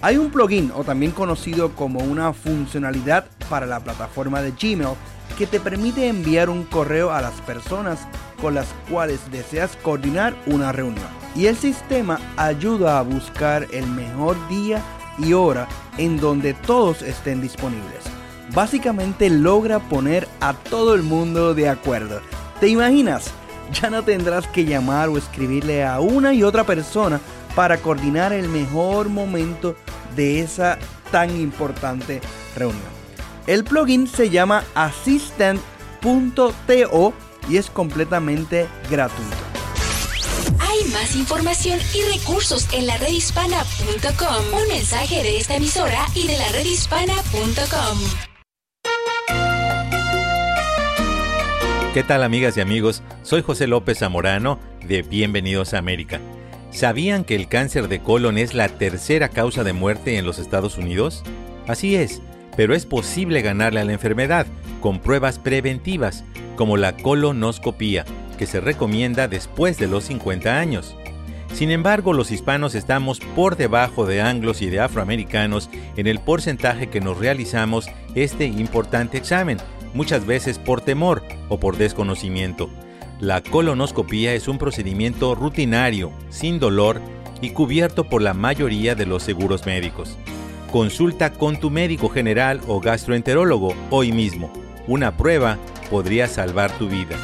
Hay un plugin o también conocido como una funcionalidad para la plataforma de Gmail que te permite enviar un correo a las personas con las cuales deseas coordinar una reunión. Y el sistema ayuda a buscar el mejor día y hora en donde todos estén disponibles. Básicamente logra poner a todo el mundo de acuerdo. ¿Te imaginas? Ya no tendrás que llamar o escribirle a una y otra persona para coordinar el mejor momento de esa tan importante reunión. El plugin se llama assistant.to y es completamente gratuito. Hay más información y recursos en la redhispana.com. Un mensaje de esta emisora y de la redhispana.com. ¿Qué tal amigas y amigos? Soy José López Zamorano de Bienvenidos a América. ¿Sabían que el cáncer de colon es la tercera causa de muerte en los Estados Unidos? Así es pero es posible ganarle a la enfermedad con pruebas preventivas, como la colonoscopía, que se recomienda después de los 50 años. Sin embargo, los hispanos estamos por debajo de anglos y de afroamericanos en el porcentaje que nos realizamos este importante examen, muchas veces por temor o por desconocimiento. La colonoscopía es un procedimiento rutinario, sin dolor y cubierto por la mayoría de los seguros médicos. Consulta con tu médico general o gastroenterólogo hoy mismo. Una prueba podría salvar tu vida.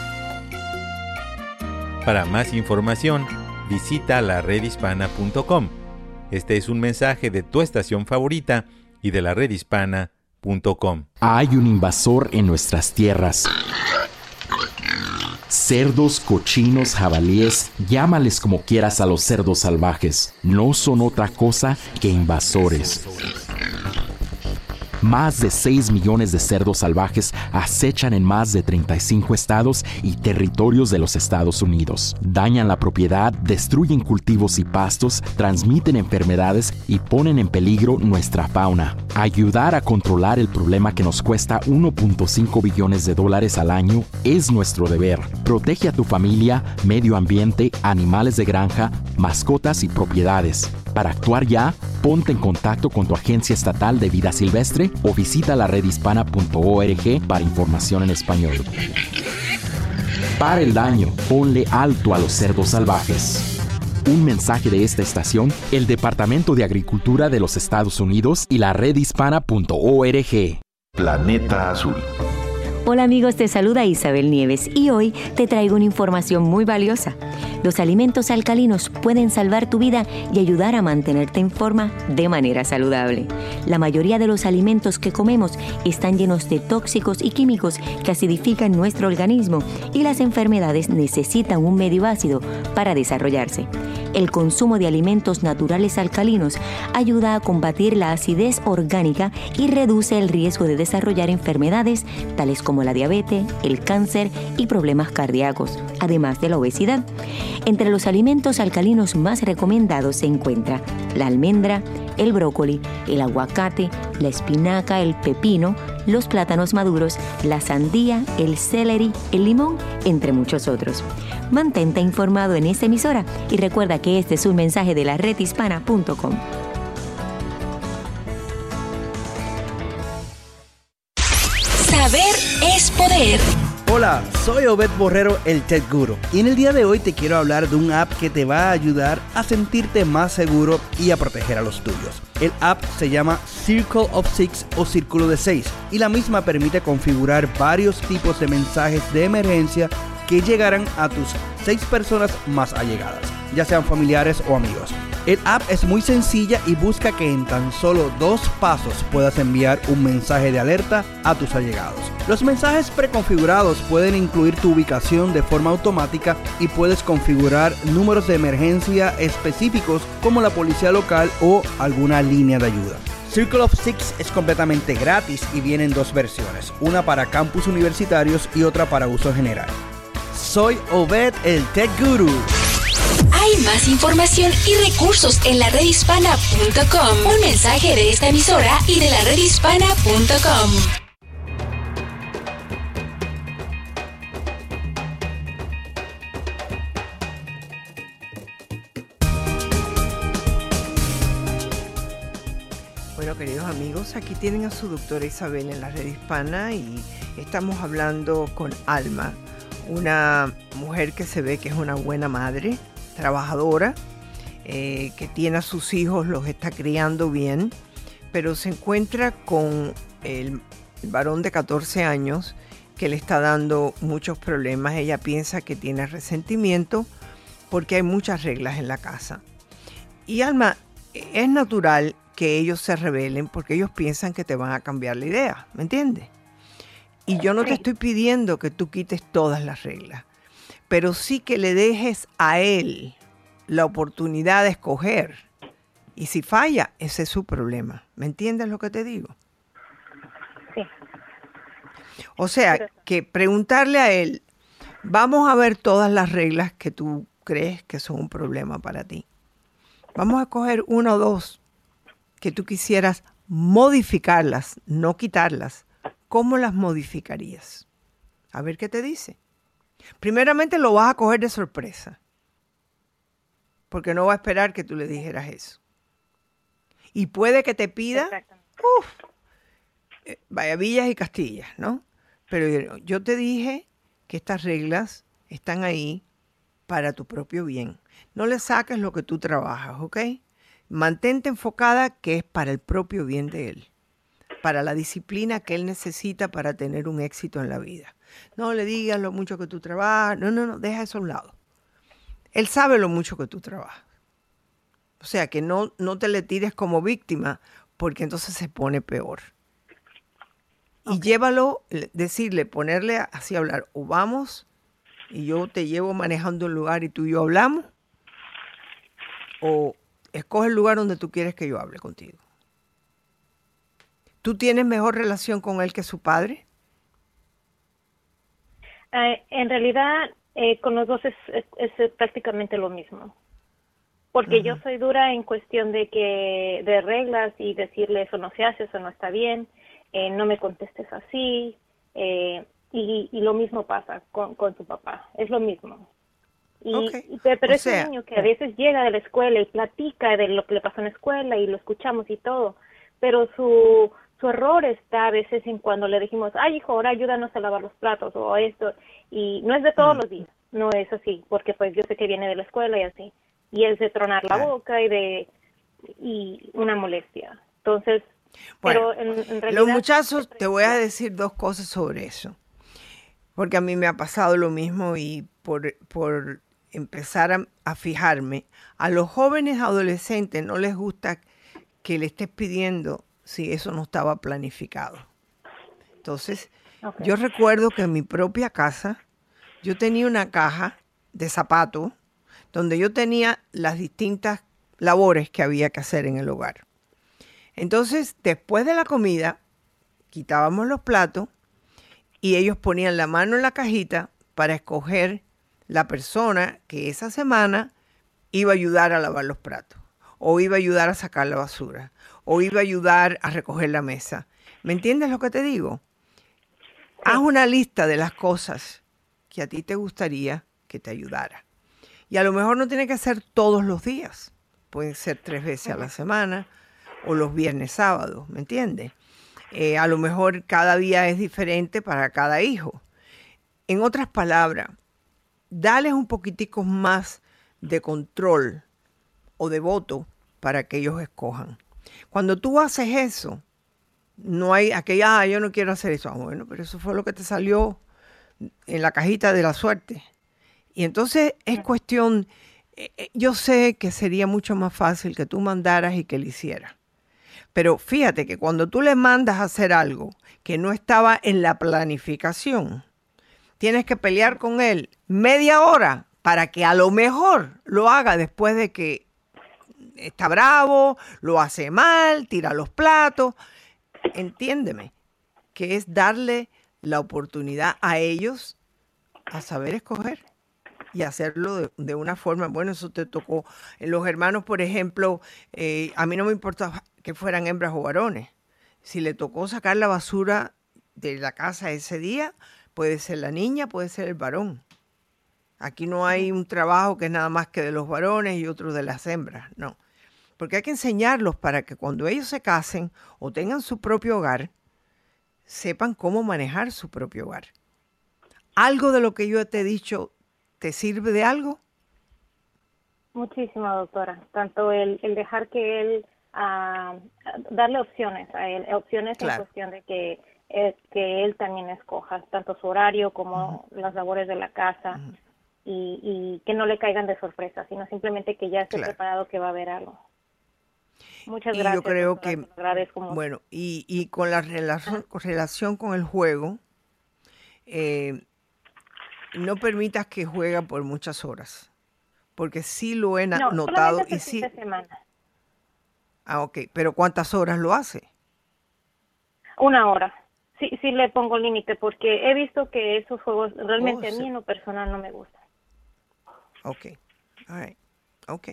Para más información, visita la redhispana.com. Este es un mensaje de tu estación favorita y de la redhispana.com. Hay un invasor en nuestras tierras. Cerdos, cochinos, jabalíes, llámales como quieras a los cerdos salvajes, no son otra cosa que invasores. Más de 6 millones de cerdos salvajes acechan en más de 35 estados y territorios de los Estados Unidos. Dañan la propiedad, destruyen cultivos y pastos, transmiten enfermedades y ponen en peligro nuestra fauna. Ayudar a controlar el problema que nos cuesta 1.5 billones de dólares al año es nuestro deber. Protege a tu familia, medio ambiente, animales de granja, mascotas y propiedades. Para actuar ya, ponte en contacto con tu agencia estatal de vida silvestre o visita la redhispana.org para información en español. Para el daño, ponle alto a los cerdos salvajes. Un mensaje de esta estación, el Departamento de Agricultura de los Estados Unidos y la redhispana.org. Planeta Azul. Hola amigos, te saluda Isabel Nieves y hoy te traigo una información muy valiosa. Los alimentos alcalinos pueden salvar tu vida y ayudar a mantenerte en forma de manera saludable. La mayoría de los alimentos que comemos están llenos de tóxicos y químicos que acidifican nuestro organismo y las enfermedades necesitan un medio ácido para desarrollarse. El consumo de alimentos naturales alcalinos ayuda a combatir la acidez orgánica y reduce el riesgo de desarrollar enfermedades tales como la diabetes, el cáncer y problemas cardíacos, además de la obesidad. Entre los alimentos alcalinos más recomendados se encuentra la almendra, el brócoli, el aguacate, la espinaca, el pepino, los plátanos maduros, la sandía, el celery, el limón, entre muchos otros. Mantente informado en esta emisora y recuerda que este es un mensaje de la redhispana.com. Saber es poder. Hola, soy Obed Borrero, el Tech Guru, y en el día de hoy te quiero hablar de un app que te va a ayudar a sentirte más seguro y a proteger a los tuyos. El app se llama Circle of Six o Círculo de Seis y la misma permite configurar varios tipos de mensajes de emergencia que llegarán a tus seis personas más allegadas, ya sean familiares o amigos. El app es muy sencilla y busca que en tan solo dos pasos puedas enviar un mensaje de alerta a tus allegados. Los mensajes preconfigurados pueden incluir tu ubicación de forma automática y puedes configurar números de emergencia específicos como la policía local o alguna línea de ayuda. Circle of Six es completamente gratis y viene en dos versiones, una para campus universitarios y otra para uso general. Soy Obed el Tech Guru. Hay más información y recursos en la redhispana.com. Un mensaje de esta emisora y de la redhispana.com. amigos, aquí tienen a su doctora Isabel en la red hispana y estamos hablando con Alma, una mujer que se ve que es una buena madre, trabajadora, eh, que tiene a sus hijos, los está criando bien, pero se encuentra con el, el varón de 14 años que le está dando muchos problemas. Ella piensa que tiene resentimiento porque hay muchas reglas en la casa. Y Alma, es natural que ellos se rebelen porque ellos piensan que te van a cambiar la idea, ¿me entiendes? Y yo no te estoy pidiendo que tú quites todas las reglas, pero sí que le dejes a él la oportunidad de escoger. Y si falla, ese es su problema. ¿Me entiendes lo que te digo? Sí. O sea, que preguntarle a él, vamos a ver todas las reglas que tú crees que son un problema para ti. Vamos a coger una o dos que tú quisieras modificarlas, no quitarlas. ¿Cómo las modificarías? A ver qué te dice. Primeramente lo vas a coger de sorpresa, porque no va a esperar que tú le dijeras eso. Y puede que te pida, uff, vaya villas y castillas, ¿no? Pero yo te dije que estas reglas están ahí para tu propio bien. No le saques lo que tú trabajas, ¿ok? Mantente enfocada que es para el propio bien de él, para la disciplina que él necesita para tener un éxito en la vida. No le digas lo mucho que tú trabajas, no, no, no, deja eso a un lado. Él sabe lo mucho que tú trabajas. O sea, que no, no te le tires como víctima, porque entonces se pone peor. Y llévalo, decirle, ponerle así a hablar, o vamos y yo te llevo manejando un lugar y tú y yo hablamos, o escoge el lugar donde tú quieres que yo hable contigo. ¿Tú tienes mejor relación con él que su padre? Eh, en realidad, eh, con los dos es, es, prácticamente lo mismo. Porque yo soy dura en cuestión de que de reglas y decirle eso no se hace, eso no está bien, eh, no me contestes así. y, y, lo mismo pasa con, con su papá, es lo mismo. Y, pero es un niño que a veces llega de la escuela y platica de lo que le pasó en la escuela y lo escuchamos y todo, pero su, su error está a veces en cuando le dijimos, ay hijo, ahora ayúdanos a lavar los platos o esto, y no es de todos mm. los días, no es así, porque pues yo sé que viene de la escuela y así, y es de tronar la boca y de, y una molestia. Entonces, pero en, realidad... Los muchachos, te voy a decir dos cosas sobre eso, porque a mí me ha pasado lo mismo y por, por empezar a, fijarme, a los jóvenes adolescentes no les gusta que le estés pidiendo si eso no estaba planificado. Entonces, yo recuerdo que en mi propia casa yo tenía una caja de zapatos donde yo tenía las distintas labores que había que hacer en el hogar. Entonces, después de la comida, quitábamos los platos y ellos ponían la mano en la cajita para escoger la persona que esa semana iba a ayudar a lavar los platos, o iba a ayudar a sacar la basura, o iba a ayudar a recoger la mesa. ¿Me entiendes lo que te digo? Haz una lista de las cosas que a ti te gustaría que te ayudara. Y a lo mejor no tiene que ser todos los días. Pueden ser tres veces a la semana o los viernes, sábados, ¿me entiendes? Eh, a lo mejor cada día es diferente para cada hijo. En otras palabras, dales un poquitico más de control o de voto para que ellos escojan. Cuando tú haces eso, no hay aquella, ah, yo no quiero hacer eso. Ah, bueno, pero eso fue lo que te salió en la cajita de la suerte. Y entonces es cuestión, eh, eh, yo sé que sería mucho más fácil que tú mandaras y que le hicieras. Pero fíjate que cuando tú le mandas a hacer algo que no estaba en la planificación, tienes que pelear con él media hora para que a lo mejor lo haga después de que está bravo, lo hace mal, tira los platos. Entiéndeme, que es darle la oportunidad a ellos a saber escoger y hacerlo de, una forma, bueno, eso te tocó. Los hermanos, por ejemplo, eh, a mí no me importa que fueran hembras o varones. Si le tocó sacar la basura de la casa ese día, Puede ser la niña, puede ser el varón. Aquí no hay un trabajo que es nada más que de los varones y otro de las hembras, no. porque hay que enseñarlos para que cuando ellos se casen o tengan su propio hogar, sepan cómo manejar su propio hogar. ¿Algo de lo que yo te he dicho te sirve de algo? Muchísimo, doctora. Tanto el, el dejar que él, ah, darle opciones a él, opciones en cuestión de que, eh, que él también escoja tanto su horario como las labores de la casa y, y, que no le caigan de sorpresa, sino simplemente que ya esté preparado que va a haber algo. Muchas gracias. Yo creo que, bueno, y, y con la relación, relación con el juego, eh, no permitas que juegue por muchas horas, porque sí lo he notado y sí. Semana. Ah, ok, pero ¿cuántas horas lo hace? Una hora. Sí, sí le pongo límite porque he visto que esos juegos realmente oh, a mí en lo personal no me gustan. Ok, all right. ok.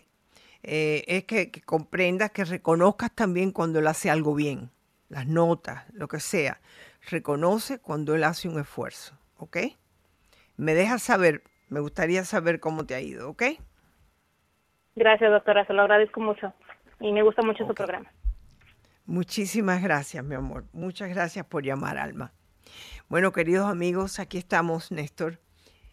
Eh, es que, comprendas, que reconozcas también cuando él hace algo bien, las notas, lo que sea. Reconoce cuando él hace un esfuerzo, ¿ok? Me dejas saber, me gustaría saber cómo te ha ido, ¿ok? Gracias, doctora, se lo agradezco mucho y me gusta mucho su programa. Muchísimas gracias, mi amor. Muchas gracias por llamar, Alma. Bueno, queridos amigos, aquí estamos, Néstor.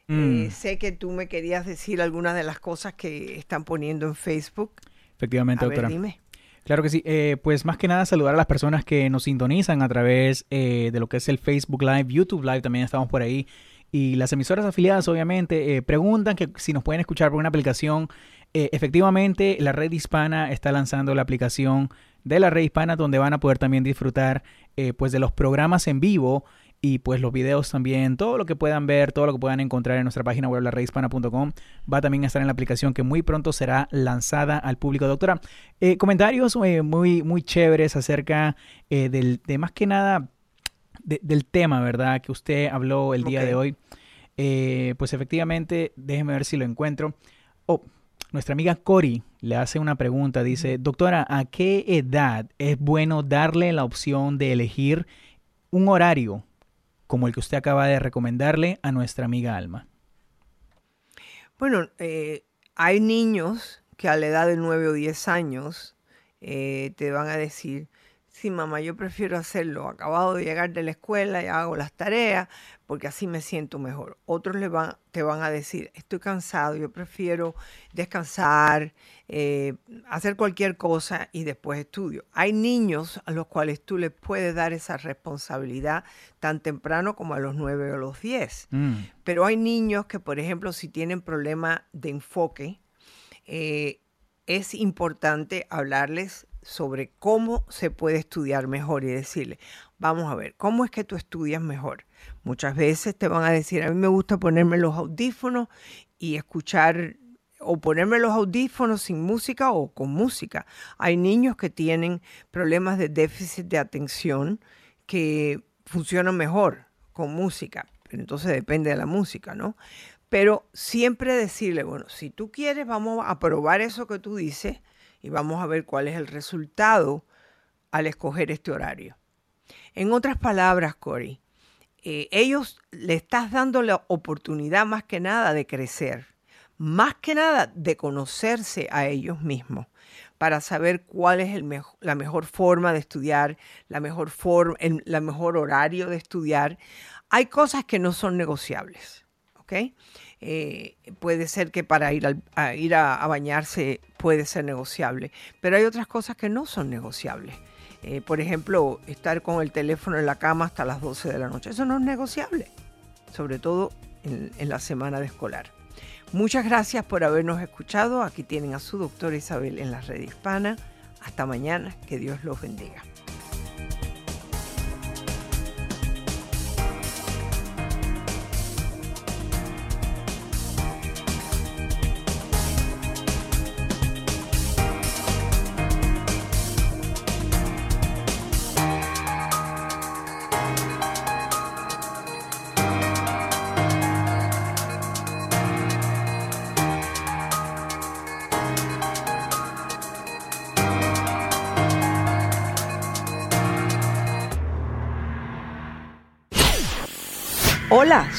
Eh, mm. sé que tú me querías decir algunas de las cosas que están poniendo en Facebook. Efectivamente, a doctora. Ver, dime. Claro que sí. Eh, pues más que nada saludar a las personas que nos sintonizan a través eh, de lo que es el Facebook Live, YouTube Live, también estamos por ahí. Y las emisoras afiliadas obviamente preguntan que si nos pueden escuchar por una aplicación. efectivamente, la red hispana está lanzando la aplicación de la red hispana donde van a poder también disfrutar pues de los programas en vivo y pues los videos también, todo lo que puedan ver, todo lo que puedan encontrar en nuestra página web, laredhispana.com, va también a estar en la aplicación que muy pronto será lanzada al público. Doctora, eh, comentarios eh, muy, muy chéveres acerca eh, del, de más que nada del tema, ¿verdad? Que usted habló el día de hoy. pues efectivamente, déjeme ver si lo encuentro. Oh, nuestra amiga Cori le hace una pregunta. Dice, doctora, ¿a qué edad es bueno darle la opción de elegir un horario como el que usted acaba de recomendarle a nuestra amiga Alma? Bueno, eh, hay niños que a la edad de 9 o 10 años eh, te van a decir, sí, mamá, yo prefiero hacerlo acabado de llegar de la escuela, y hago las tareas, porque así me siento mejor. Otros le van, te van a decir, estoy cansado, yo prefiero descansar, eh, hacer cualquier cosa y después estudio. Hay niños a los cuales tú les puedes dar esa responsabilidad tan temprano como a los 9 o los 10. Mm. Pero hay niños que, por ejemplo, si tienen problema de enfoque, eh, es importante hablarles sobre cómo se puede estudiar mejor y decirle, vamos a ver, ¿cómo es que tú estudias mejor? Muchas veces te van a decir, a mí me gusta ponerme los audífonos y escuchar o ponerme los audífonos sin música o con música. Hay niños que tienen problemas de déficit de atención que funcionan mejor con música, pero entonces depende de la música, ¿no? Pero siempre decirle, bueno, si tú quieres, vamos a probar eso que tú dices y vamos a ver cuál es el resultado al escoger este horario. En otras palabras, Cory, eh, ellos le estás dando la oportunidad más que nada de crecer, más que nada de conocerse a ellos mismos para saber cuál es la mejor forma de estudiar, la mejor forma, el mejor horario de estudiar. Hay cosas que no son negociables, ¿ok? Eh, puede ser que para ir, a, ir a, bañarse puede ser negociable, pero hay otras cosas que no son negociables. Eh, por ejemplo, estar con el teléfono en la cama hasta las 12 de la noche, eso no es negociable, sobre todo en, en la semana de escolar. Muchas gracias por habernos escuchado. Aquí tienen a su doctora Isabel en la red hispana. Hasta mañana, que Dios los bendiga.